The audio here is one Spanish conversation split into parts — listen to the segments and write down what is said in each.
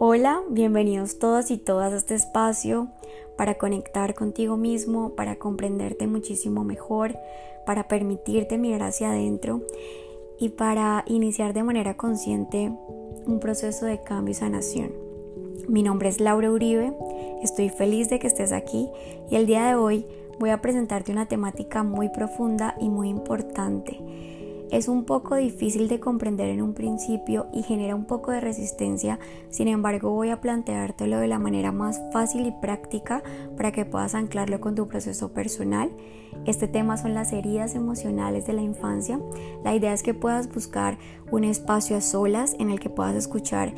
Hola, bienvenidos todos y todas a este espacio para conectar contigo mismo, para comprenderte muchísimo mejor, para permitirte mirar hacia adentro y para iniciar de manera consciente un proceso de cambio y sanación. Mi nombre es Laura Uribe, estoy feliz de que estés aquí y el día de hoy voy a presentarte una temática muy profunda y muy importante es un poco difícil de comprender en un principio y genera un poco de resistencia, sin embargo voy a planteártelo de la manera más fácil y práctica para que puedas anclarlo con tu proceso personal. Este tema son las heridas emocionales de la infancia. La idea es que puedas buscar un espacio a solas en el que puedas escuchar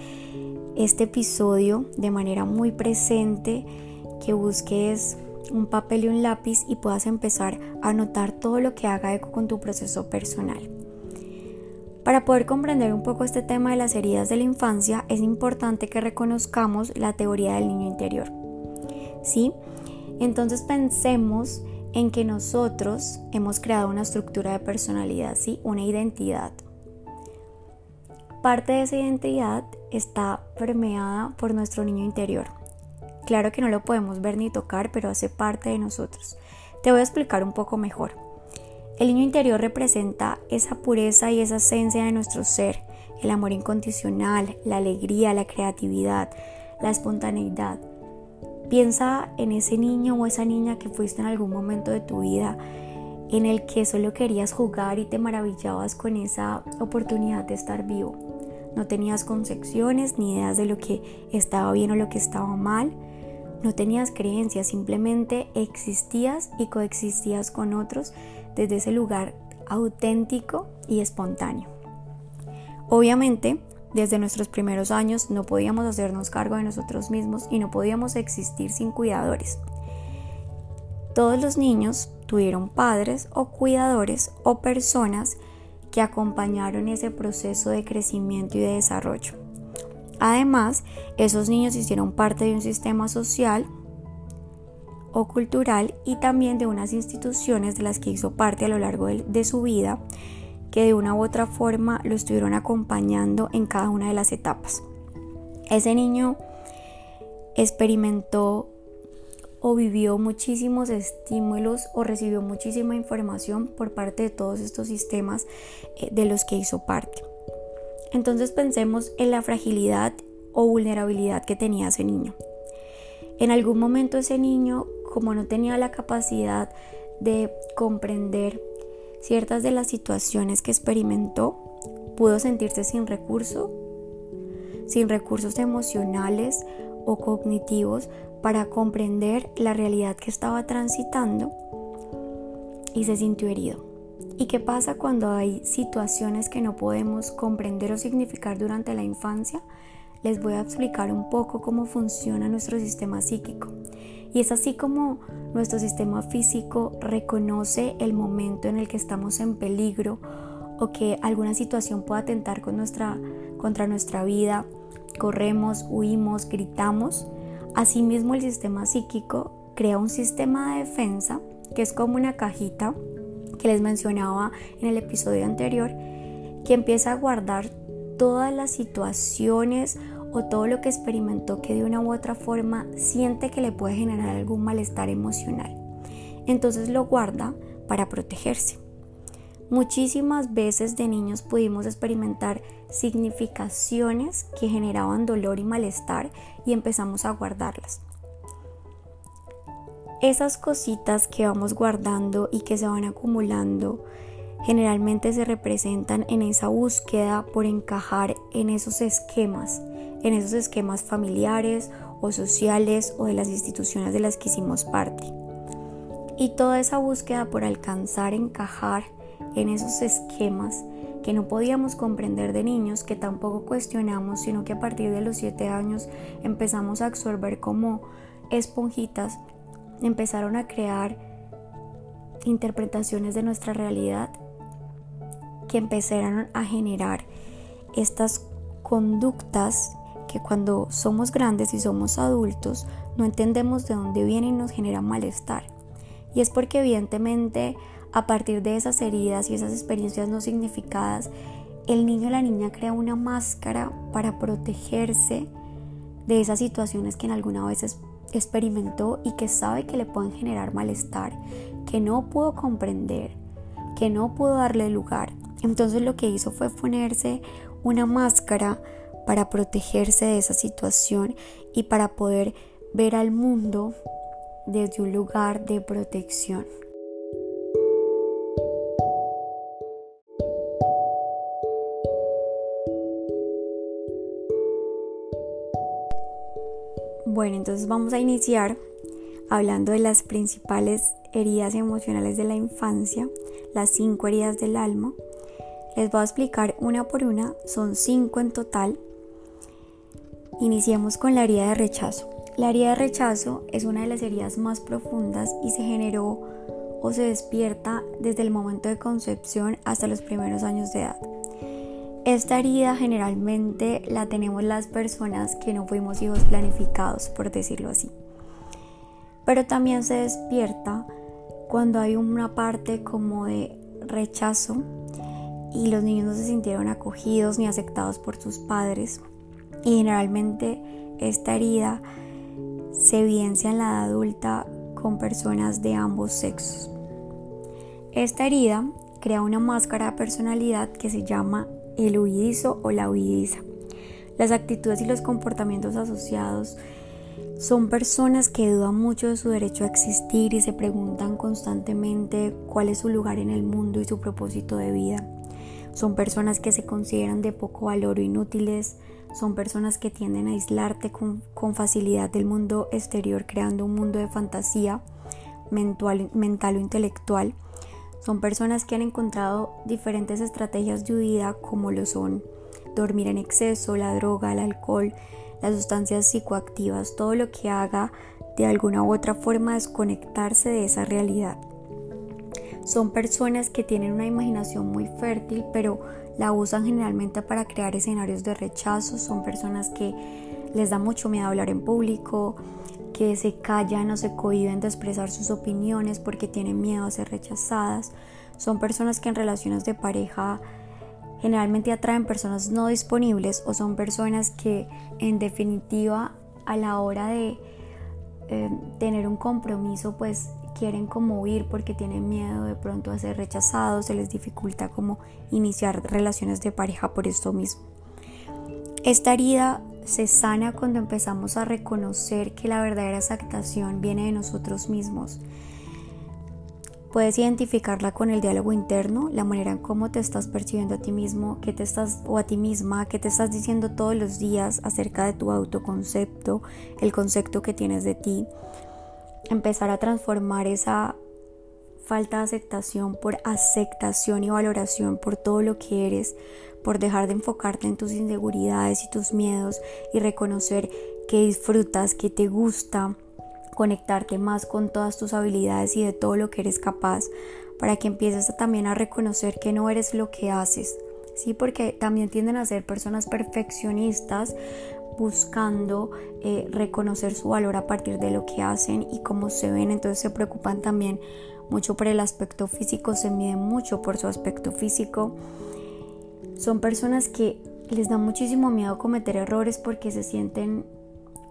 este episodio de manera muy presente, que busques un papel y un lápiz y puedas empezar a anotar todo lo que haga eco con tu proceso personal. Para poder comprender un poco este tema de las heridas de la infancia, es importante que reconozcamos la teoría del niño interior. ¿Sí? Entonces pensemos en que nosotros hemos creado una estructura de personalidad, ¿sí? Una identidad. Parte de esa identidad está permeada por nuestro niño interior. Claro que no lo podemos ver ni tocar, pero hace parte de nosotros. Te voy a explicar un poco mejor. El niño interior representa esa pureza y esa esencia de nuestro ser, el amor incondicional, la alegría, la creatividad, la espontaneidad. Piensa en ese niño o esa niña que fuiste en algún momento de tu vida en el que solo querías jugar y te maravillabas con esa oportunidad de estar vivo. No tenías concepciones ni ideas de lo que estaba bien o lo que estaba mal. No tenías creencias, simplemente existías y coexistías con otros desde ese lugar auténtico y espontáneo. Obviamente, desde nuestros primeros años no podíamos hacernos cargo de nosotros mismos y no podíamos existir sin cuidadores. Todos los niños tuvieron padres o cuidadores o personas que acompañaron ese proceso de crecimiento y de desarrollo. Además, esos niños hicieron parte de un sistema social o cultural y también de unas instituciones de las que hizo parte a lo largo de, su vida que de una u otra forma lo estuvieron acompañando en cada una de las etapas. Ese niño experimentó o vivió muchísimos estímulos o recibió muchísima información por parte de todos estos sistemas eh, de los que hizo parte. Entonces pensemos en la fragilidad o vulnerabilidad que tenía ese niño. En algún momento ese niño como no tenía la capacidad de comprender ciertas de las situaciones que experimentó, pudo sentirse sin recurso, sin recursos emocionales o cognitivos para comprender la realidad que estaba transitando y se sintió herido. ¿Y qué pasa cuando hay situaciones que no podemos comprender o significar durante la infancia? Les voy a explicar un poco cómo funciona nuestro sistema psíquico. Y es así como nuestro sistema físico reconoce el momento en el que estamos en peligro o que alguna situación pueda atentar contra nuestra vida. Corremos, huimos, gritamos. Asimismo el sistema psíquico crea un sistema de defensa que es como una cajita que les mencionaba en el episodio anterior, que empieza a guardar todas las situaciones o todo lo que experimentó que de una u otra forma siente que le puede generar algún malestar emocional. Entonces lo guarda para protegerse. Muchísimas veces de niños pudimos experimentar significaciones que generaban dolor y malestar y empezamos a guardarlas. Esas cositas que vamos guardando y que se van acumulando generalmente se representan en esa búsqueda por encajar en esos esquemas en esos esquemas familiares o sociales o de las instituciones de las que hicimos parte. Y toda esa búsqueda por alcanzar, encajar en esos esquemas que no podíamos comprender de niños, que tampoco cuestionamos, sino que a partir de los siete años empezamos a absorber como esponjitas, empezaron a crear interpretaciones de nuestra realidad que empezaron a generar estas conductas que cuando somos grandes y somos adultos no entendemos de dónde viene y nos genera malestar. Y es porque evidentemente a partir de esas heridas y esas experiencias no significadas, el niño o la niña crea una máscara para protegerse de esas situaciones que en alguna vez experimentó y que sabe que le pueden generar malestar, que no pudo comprender, que no pudo darle lugar. Entonces lo que hizo fue ponerse una máscara para protegerse de esa situación y para poder ver al mundo desde un lugar de protección. Bueno, entonces vamos a iniciar hablando de las principales heridas emocionales de la infancia, las cinco heridas del alma. Les voy a explicar una por una, son cinco en total. Iniciemos con la herida de rechazo. La herida de rechazo es una de las heridas más profundas y se generó o se despierta desde el momento de concepción hasta los primeros años de edad. Esta herida generalmente la tenemos las personas que no fuimos hijos planificados, por decirlo así. Pero también se despierta cuando hay una parte como de rechazo y los niños no se sintieron acogidos ni aceptados por sus padres. Y generalmente esta herida se evidencia en la edad adulta con personas de ambos sexos. Esta herida crea una máscara de personalidad que se llama el huidizo o la huidiza. Las actitudes y los comportamientos asociados son personas que dudan mucho de su derecho a existir y se preguntan constantemente cuál es su lugar en el mundo y su propósito de vida. Son personas que se consideran de poco valor o inútiles. Son personas que tienden a aislarte con, facilidad del mundo exterior, creando un mundo de fantasía mental, mental o intelectual son personas que han encontrado diferentes estrategias de huida como lo son dormir en exceso, la droga, el alcohol, las sustancias psicoactivas, todo lo que haga de alguna u otra forma desconectarse de esa realidad. Son personas que tienen una imaginación muy fértil, pero la usan generalmente para crear escenarios de rechazo. Son personas que les da mucho miedo hablar en público, que se callan o se cohiben de expresar sus opiniones porque tienen miedo a ser rechazadas. Son personas que en relaciones de pareja generalmente atraen personas no disponibles o son personas que en definitiva a la hora de eh, tener un compromiso pues quieren como huir porque tienen miedo de pronto a ser rechazados, se les dificulta como iniciar relaciones de pareja por esto mismo. Esta herida se sana cuando empezamos a reconocer que la verdadera aceptación viene de nosotros mismos. Puedes identificarla con el diálogo interno, la manera en cómo te estás percibiendo a ti mismo, que te estás o a ti misma, que te estás diciendo todos los días acerca de tu autoconcepto, el concepto que tienes de ti. Empezar a transformar esa falta de aceptación por aceptación y valoración por todo lo que eres, por dejar de enfocarte en tus inseguridades y tus miedos y reconocer que disfrutas, que te gusta, conectarte más con todas tus habilidades y de todo lo que eres capaz, para que empieces también a reconocer que no eres lo que haces, ¿sí? Porque también tienden a ser personas perfeccionistas buscando eh, reconocer su valor a partir de lo que hacen y cómo se ven, entonces se preocupan también mucho por el aspecto físico, se miden mucho por su aspecto físico son personas que les da muchísimo miedo cometer errores porque se sienten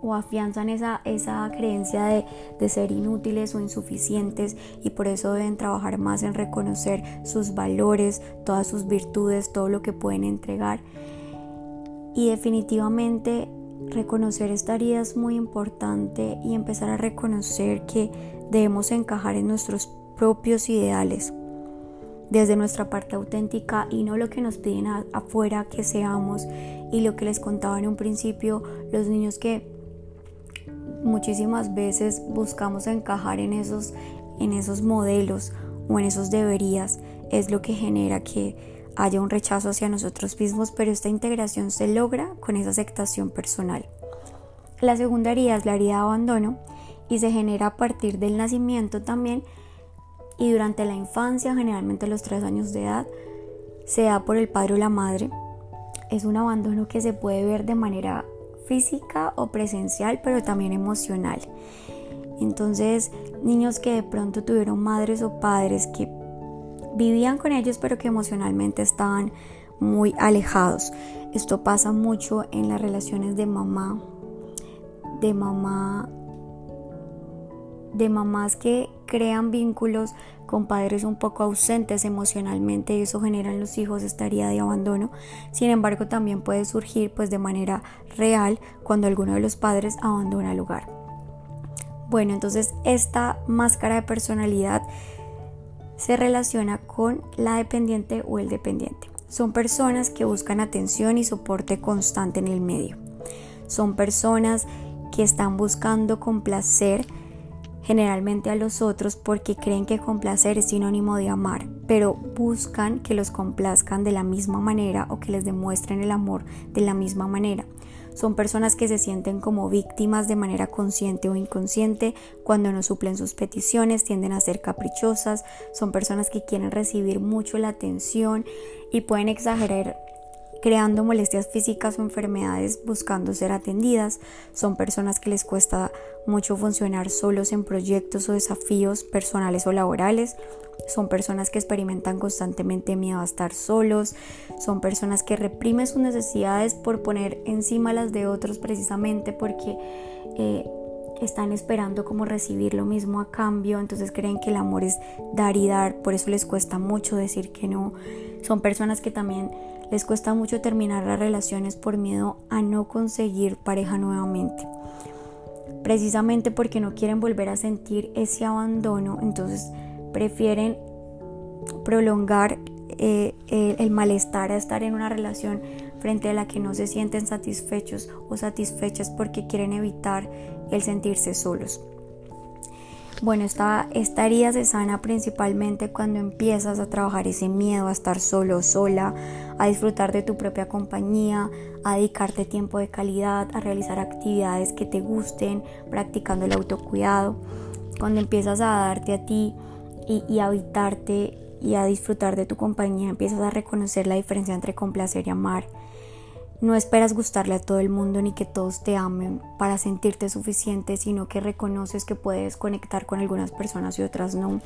o afianzan esa, esa creencia de, de, ser inútiles o insuficientes y por eso deben trabajar más en reconocer sus valores, todas sus virtudes, todo lo que pueden entregar. Y definitivamente reconocer esta herida es muy importante y empezar a reconocer que debemos encajar en nuestros propios ideales desde nuestra parte auténtica y no lo que nos piden afuera que seamos. Y lo que les contaba en un principio los niños que muchísimas veces buscamos encajar en esos en esos modelos o en esos deberías es lo que genera que haya un rechazo hacia nosotros mismos, pero esta integración se logra con esa aceptación personal. La segunda herida es la herida de abandono y se genera a partir del nacimiento también y durante la infancia, generalmente los tres años de edad, se da por el padre o la madre. Es un abandono que se puede ver de manera física o presencial, pero también emocional. Entonces, niños que de pronto tuvieron madres o padres que vivían con ellos, pero que emocionalmente estaban muy alejados. Esto pasa mucho en las relaciones de mamá de mamá de mamás que crean vínculos con padres un poco ausentes emocionalmente y eso genera en los hijos estaría de abandono. Sin embargo, también puede surgir pues de manera real cuando alguno de los padres abandona el hogar. Bueno, entonces esta máscara de personalidad se relaciona con la dependiente o el dependiente. Son personas que buscan atención y soporte constante en el medio. Son personas que están buscando complacer generalmente a los otros porque creen que complacer es sinónimo de amar, pero buscan que los complazcan de la misma manera o que les demuestren el amor de la misma manera. Son personas que se sienten como víctimas de manera consciente o inconsciente cuando no suplen sus peticiones, tienden a ser caprichosas, son personas que quieren recibir mucho la atención y pueden exagerar creando molestias físicas o enfermedades buscando ser atendidas. Son personas que les cuesta mucho funcionar solos en proyectos o desafíos personales o laborales. Son personas que experimentan constantemente miedo a estar solos. Son personas que reprimen sus necesidades por poner encima las de otros precisamente porque eh, están esperando como recibir lo mismo a cambio. Entonces creen que el amor es dar y dar. Por eso les cuesta mucho decir que no. Son personas que también les cuesta mucho terminar las relaciones por miedo a no conseguir pareja nuevamente. Precisamente porque no quieren volver a sentir ese abandono, entonces prefieren prolongar eh, el, malestar a estar en una relación frente a la que no se sienten satisfechos o satisfechas porque quieren evitar el sentirse solos. Bueno, esta, esta herida se sana principalmente cuando empiezas a trabajar ese miedo a estar solo o sola, a disfrutar de tu propia compañía, a dedicarte tiempo de calidad, a realizar actividades que te gusten, practicando el autocuidado. Cuando empiezas a darte a ti y, y a habitarte y a disfrutar de tu compañía, empiezas a reconocer la diferencia entre complacer y amar no esperas gustarle a todo el mundo ni que todos te amen para sentirte suficiente, sino que reconoces que puedes conectar con algunas personas y otras no.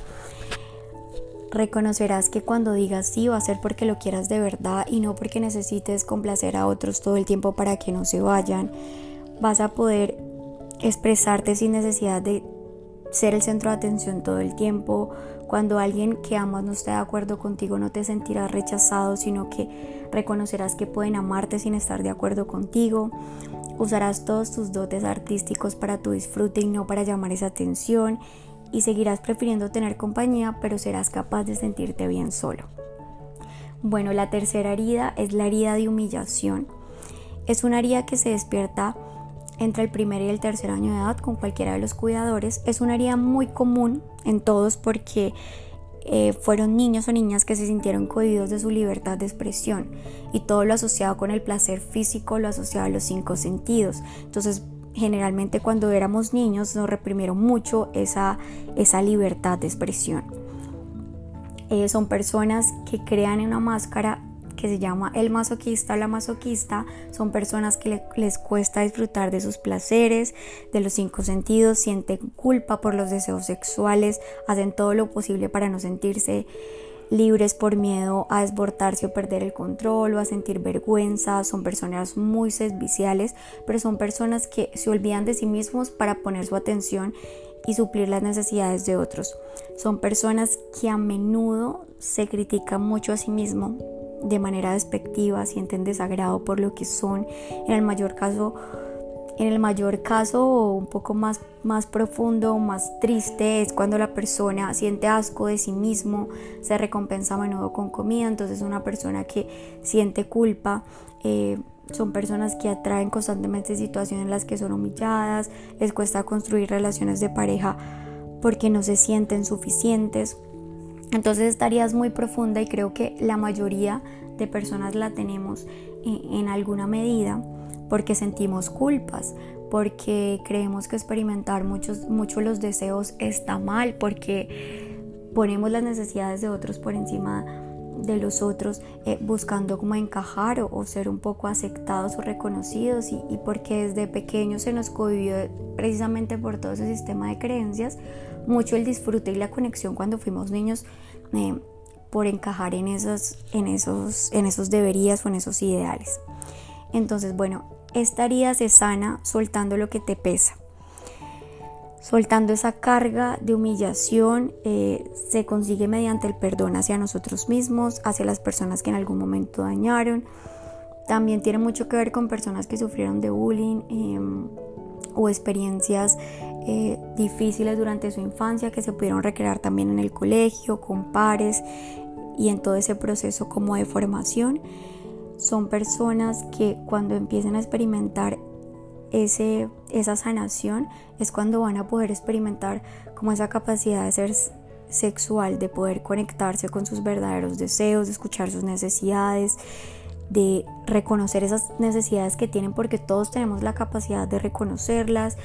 Reconocerás que cuando digas sí va a ser porque lo quieras de verdad y no porque necesites complacer a otros todo el tiempo para que no se vayan. Vas a poder expresarte sin necesidad de ser el centro de atención todo el tiempo. Cuando alguien que amas no esté de acuerdo contigo no te sentirás rechazado, sino que reconocerás que pueden amarte sin estar de acuerdo contigo, usarás todos tus dotes artísticos para tu disfrute y no para llamar esa atención y seguirás prefiriendo tener compañía, pero serás capaz de sentirte bien solo. Bueno, la tercera herida es la herida de humillación. Es una herida que se despierta entre el primer y el tercer año de edad con cualquiera de los cuidadores. Es una herida muy común en todos porque eh, fueron niños o niñas que se sintieron cohibidos de su libertad de expresión y todo lo asociado con el placer físico lo asociado a los cinco sentidos. Entonces, generalmente cuando éramos niños nos reprimieron mucho esa, esa libertad de expresión. Eh, son personas que crean una máscara que se llama el masoquista o la masoquista son personas que les cuesta disfrutar de sus placeres, de los cinco sentidos, sienten culpa por los deseos sexuales, hacen todo lo posible para no sentirse libres por miedo a desbordarse o perder el control o a sentir vergüenza, son personas muy serviciales, pero son personas que se olvidan de sí mismos para poner su atención y suplir las necesidades de otros. Son personas que a menudo se critican mucho a sí mismos de manera despectiva, sienten desagrado por lo que son. En el mayor caso, en el mayor caso un poco más, más profundo, más triste, es cuando la persona siente asco de sí mismo, se recompensa a menudo con comida, entonces una persona que siente culpa. Eh, son personas que atraen constantemente situaciones en las que son humilladas, les cuesta construir relaciones de pareja porque no se sienten suficientes. Entonces estarías muy profunda y creo que la mayoría de personas la tenemos en, alguna medida porque sentimos culpas, porque creemos que experimentar muchos, mucho los deseos está mal, porque ponemos las necesidades de otros por encima de los otros eh, buscando como encajar o, ser un poco aceptados o reconocidos y, porque desde pequeños se nos cohibió precisamente por todo ese sistema de creencias mucho el disfrute y la conexión cuando fuimos niños eh, por encajar en esos, en, esos, en esos deberías o en esos ideales. Entonces, bueno, esta herida se sana soltando lo que te pesa. Soltando esa carga de humillación eh, se consigue mediante el perdón hacia nosotros mismos, hacia las personas que en algún momento dañaron. También tiene mucho que ver con personas que sufrieron de bullying em, o experiencias eh, difíciles durante su infancia que se pudieron recrear también en el colegio, con pares y en todo ese proceso como de formación. Son personas que cuando empiecen a experimentar ese, esa sanación es cuando van a poder experimentar como esa capacidad de ser sexual, de poder conectarse con sus verdaderos deseos, de escuchar sus necesidades, de reconocer esas necesidades que tienen porque todos tenemos la capacidad de reconocerlas.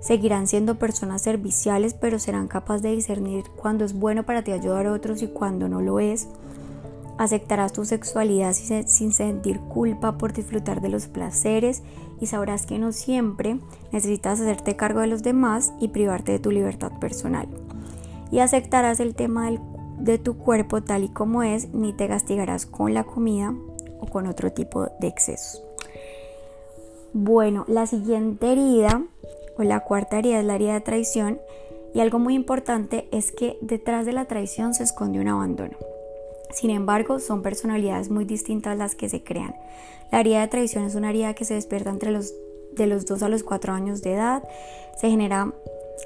Seguirán siendo personas serviciales, pero serán capaces de discernir cuando es bueno para ti ayudar a otros y cuando no lo es. Aceptarás tu sexualidad sin sentir culpa por disfrutar de los placeres y sabrás que no siempre necesitas hacerte cargo de los demás y privarte de tu libertad personal. Y aceptarás el tema de tu cuerpo tal y como es, ni te castigarás con la comida o con otro tipo de excesos. Bueno, la siguiente herida o la cuarta herida es la herida de traición y algo muy importante es que detrás de la traición se esconde un abandono. Sin embargo, son personalidades muy distintas las que se crean. La herida de traición es una herida que se despierta entre los de los 2 a los 4 años de edad, se genera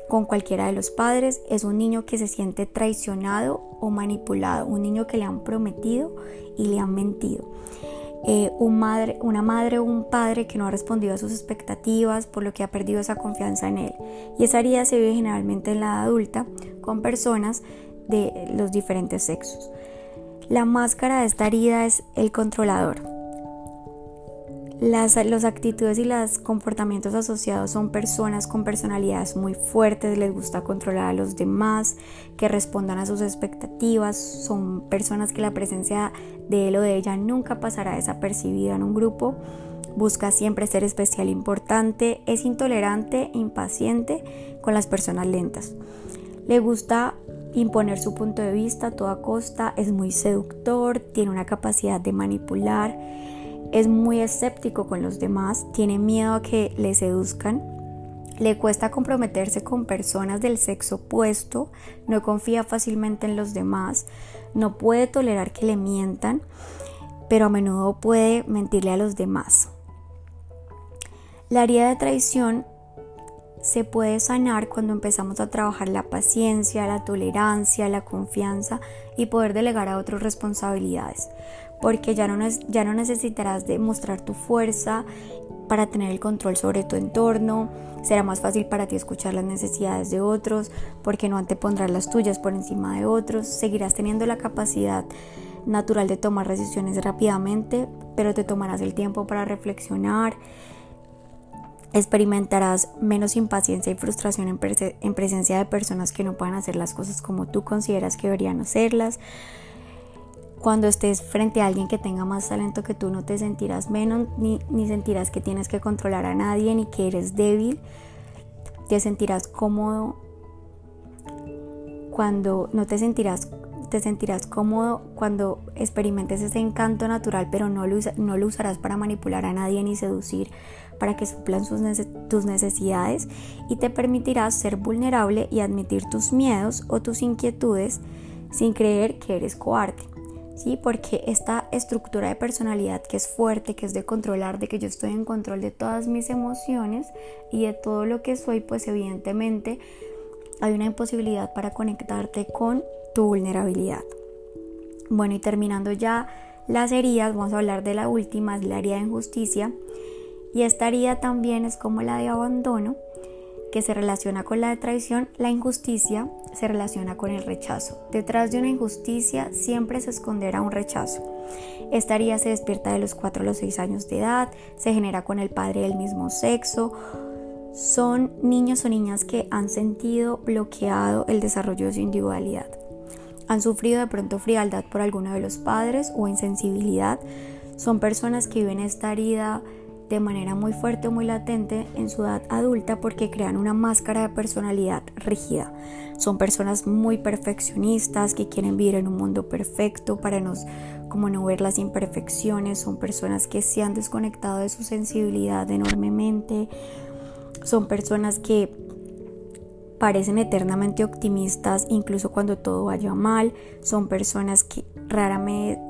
con cualquiera de los padres, es un niño que se siente traicionado o manipulado, un niño que le han prometido y le han mentido. Eh, un madre, una madre o un padre que no ha respondido a sus expectativas, por lo que ha perdido esa confianza en él. Y esa herida se vive generalmente en la adulta con personas de los diferentes sexos. La máscara de esta herida es el controlador. Las los actitudes y los comportamientos asociados son personas con personalidades muy fuertes, les gusta controlar a los demás, que respondan a sus expectativas, son personas que la presencia de él o de ella nunca pasará desapercibida en un grupo, busca siempre ser especial importante, es intolerante, impaciente con las personas lentas. Le gusta imponer su punto de vista a toda costa, es muy seductor, tiene una capacidad de manipular, es muy escéptico con los demás, tiene miedo a que le seduzcan, le cuesta comprometerse con personas del sexo opuesto, no confía fácilmente en los demás, no puede tolerar que le mientan, pero a menudo puede mentirle a los demás. La herida de traición se puede sanar cuando empezamos a trabajar la paciencia, la tolerancia, la confianza y poder delegar a otros responsabilidades, porque ya no, ya no necesitarás demostrar tu fuerza para tener el control sobre tu entorno, será más fácil para ti escuchar las necesidades de otros, porque no antepondrás las tuyas por encima de otros, seguirás teniendo la capacidad natural de tomar decisiones rápidamente, pero te tomarás el tiempo para reflexionar, experimentarás menos impaciencia y frustración en, presencia de personas que no puedan hacer las cosas como tú consideras que deberían hacerlas. Cuando estés frente a alguien que tenga más talento que tú, no te sentirás menos ni, ni sentirás que tienes que controlar a nadie ni que eres débil. Te sentirás cómodo cuando no te sentirás te sentirás cómodo cuando experimentes ese encanto natural, pero no lo, no lo usarás para manipular a nadie ni seducir para que suplan tus necesidades y te permitirás ser vulnerable y admitir tus miedos o tus inquietudes sin creer que eres cobarde. ¿Sí? Porque esta estructura de personalidad que es fuerte, que es de controlar, de que yo estoy en control de todas mis emociones y de todo lo que soy, pues evidentemente hay una imposibilidad para conectarte con tu vulnerabilidad. Bueno, y terminando ya las heridas, vamos a hablar de la última, es la herida de injusticia. Y esta herida también es como la de abandono, que se relaciona con la traición. La injusticia se relaciona con el rechazo. Detrás de una injusticia siempre se esconderá un rechazo. Esta herida se despierta de los 4 a los 6 años de edad, se genera con el padre del mismo sexo. Son niños o niñas que han sentido bloqueado el desarrollo de su individualidad. Han sufrido de pronto frialdad por alguno de los padres o insensibilidad. Son personas que viven esta herida de manera muy fuerte o muy latente en su edad adulta porque crean una máscara de personalidad rígida. Son personas muy perfeccionistas que quieren vivir en un mundo perfecto para nos como no ver las imperfecciones, son personas que se han desconectado de su sensibilidad enormemente, son personas que parecen eternamente optimistas incluso cuando todo vaya mal, son personas que rara,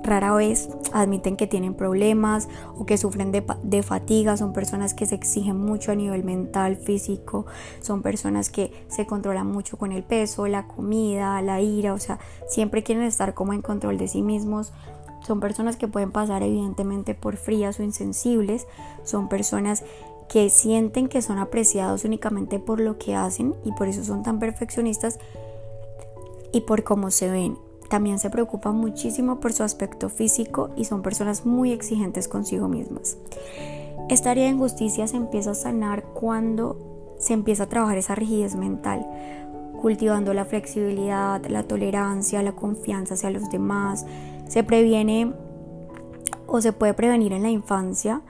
rara vez admiten que tienen problemas o que sufren de, de, fatiga, son personas que se exigen mucho a nivel mental, físico, son personas que se controlan mucho con el peso, la comida, la ira, o sea, siempre quieren estar como en control de sí mismos. Son personas que pueden pasar evidentemente por frías o insensibles, son personas que sienten que son apreciados únicamente por lo que hacen y por eso son tan perfeccionistas y por cómo se ven. También se preocupan muchísimo por su aspecto físico y son personas muy exigentes consigo mismas. Esta área de injusticia se empieza a sanar cuando se empieza a trabajar esa rigidez mental, cultivando la flexibilidad, la tolerancia, la confianza hacia los demás. Se previene o se puede prevenir en la infancia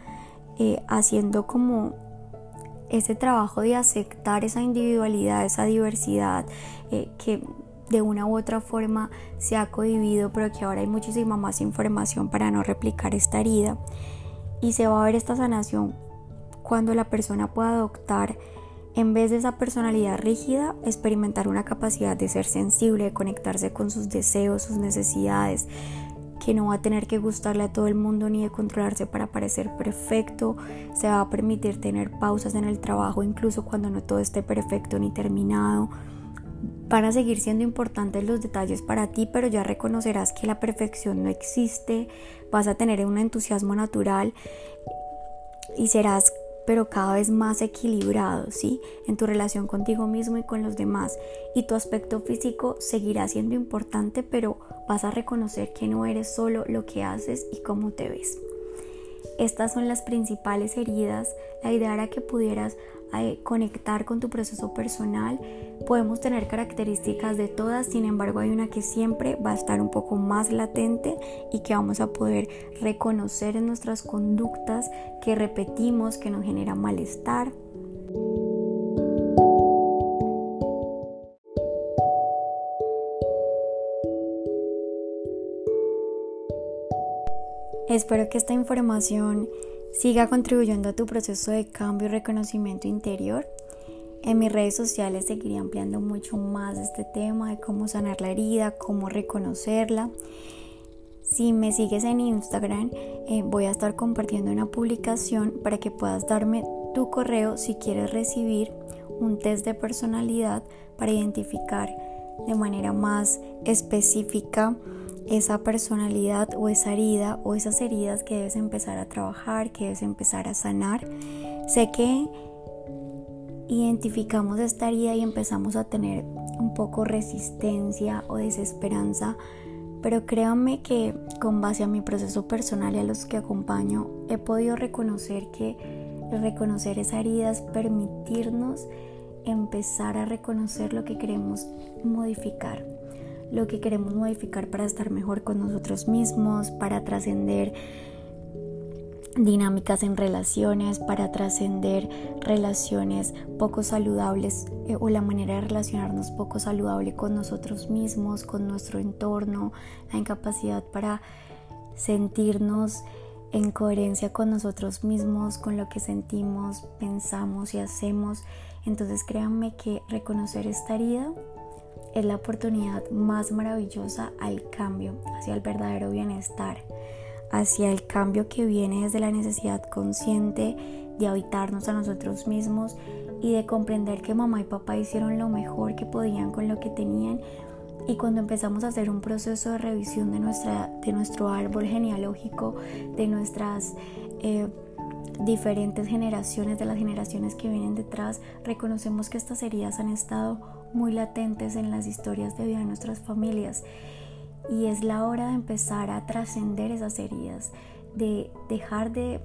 eh, haciendo como ese trabajo de aceptar esa individualidad, esa diversidad eh, que de una u otra forma se ha cohibido, pero que ahora hay muchísima más información para no replicar esta herida. Y se va a ver esta sanación cuando la persona pueda adoptar, en vez de esa personalidad rígida, experimentar una capacidad de ser sensible, de conectarse con sus deseos, sus necesidades, que no va a tener que gustarle a todo el mundo ni de controlarse para parecer perfecto, se va a permitir tener pausas en el trabajo incluso cuando no todo esté perfecto ni terminado. Van a seguir siendo importantes los detalles para ti, pero ya reconocerás que la perfección no existe, vas a tener un entusiasmo natural y serás pero cada vez más equilibrado, ¿sí? En tu relación contigo mismo y con los demás. Y tu aspecto físico seguirá siendo importante, pero vas a reconocer que no eres solo lo que haces y cómo te ves. Estas son las principales heridas. La idea era que pudieras eh, conectar con tu proceso personal. Podemos tener características de todas, sin embargo hay una que siempre va a estar un poco más latente y que vamos a poder reconocer en nuestras conductas que repetimos, que nos genera malestar. Espero que esta información siga contribuyendo a tu proceso de cambio y reconocimiento interior. En mis redes sociales seguiré ampliando mucho más este tema de cómo sanar la herida, cómo reconocerla. Si me sigues en Instagram, eh, voy a estar compartiendo una publicación para que puedas darme tu correo si quieres recibir un test de personalidad para identificar de manera más específica esa personalidad o esa herida o esas heridas que debes empezar a trabajar, que debes empezar a sanar. Sé que identificamos esta herida y empezamos a tener un poco resistencia o desesperanza, pero créanme que con base a mi proceso personal y a los que acompaño, he podido reconocer que reconocer esa herida es permitirnos empezar a reconocer lo que queremos modificar lo que queremos modificar para estar mejor con nosotros mismos, para trascender dinámicas en relaciones, para trascender relaciones poco saludables eh, o la manera de relacionarnos poco saludable con nosotros mismos, con nuestro entorno, la incapacidad para sentirnos en coherencia con nosotros mismos, con lo que sentimos, pensamos y hacemos. Entonces créanme que reconocer esta herida es la oportunidad más maravillosa al cambio, hacia el verdadero bienestar, hacia el cambio que viene desde la necesidad consciente de habitarnos a nosotros mismos y de comprender que mamá y papá hicieron lo mejor que podían con lo que tenían. Y cuando empezamos a hacer un proceso de revisión de, nuestra, de nuestro árbol genealógico, de nuestras eh, diferentes generaciones, de las generaciones que vienen detrás, reconocemos que estas heridas han estado muy latentes en las historias de vida de nuestras familias. Y es la hora de empezar a trascender esas heridas, de dejar de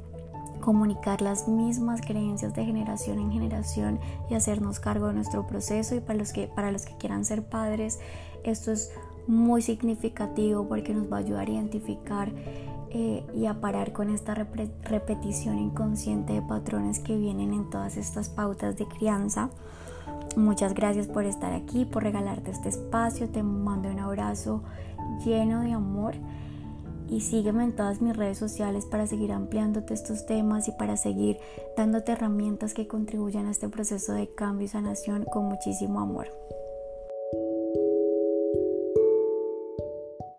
comunicar las mismas creencias de generación en generación y hacernos cargo de nuestro proceso y para los que, para los que quieran ser padres esto es muy significativo porque nos va a ayudar a identificar eh, y a parar con esta repetición inconsciente de patrones que vienen en todas estas pautas de crianza. Muchas gracias por estar aquí, por regalarte este espacio. Te mando un abrazo lleno de amor y sígueme en todas mis redes sociales para seguir ampliándote estos temas y para seguir dándote herramientas que contribuyan a este proceso de cambio y sanación con muchísimo amor.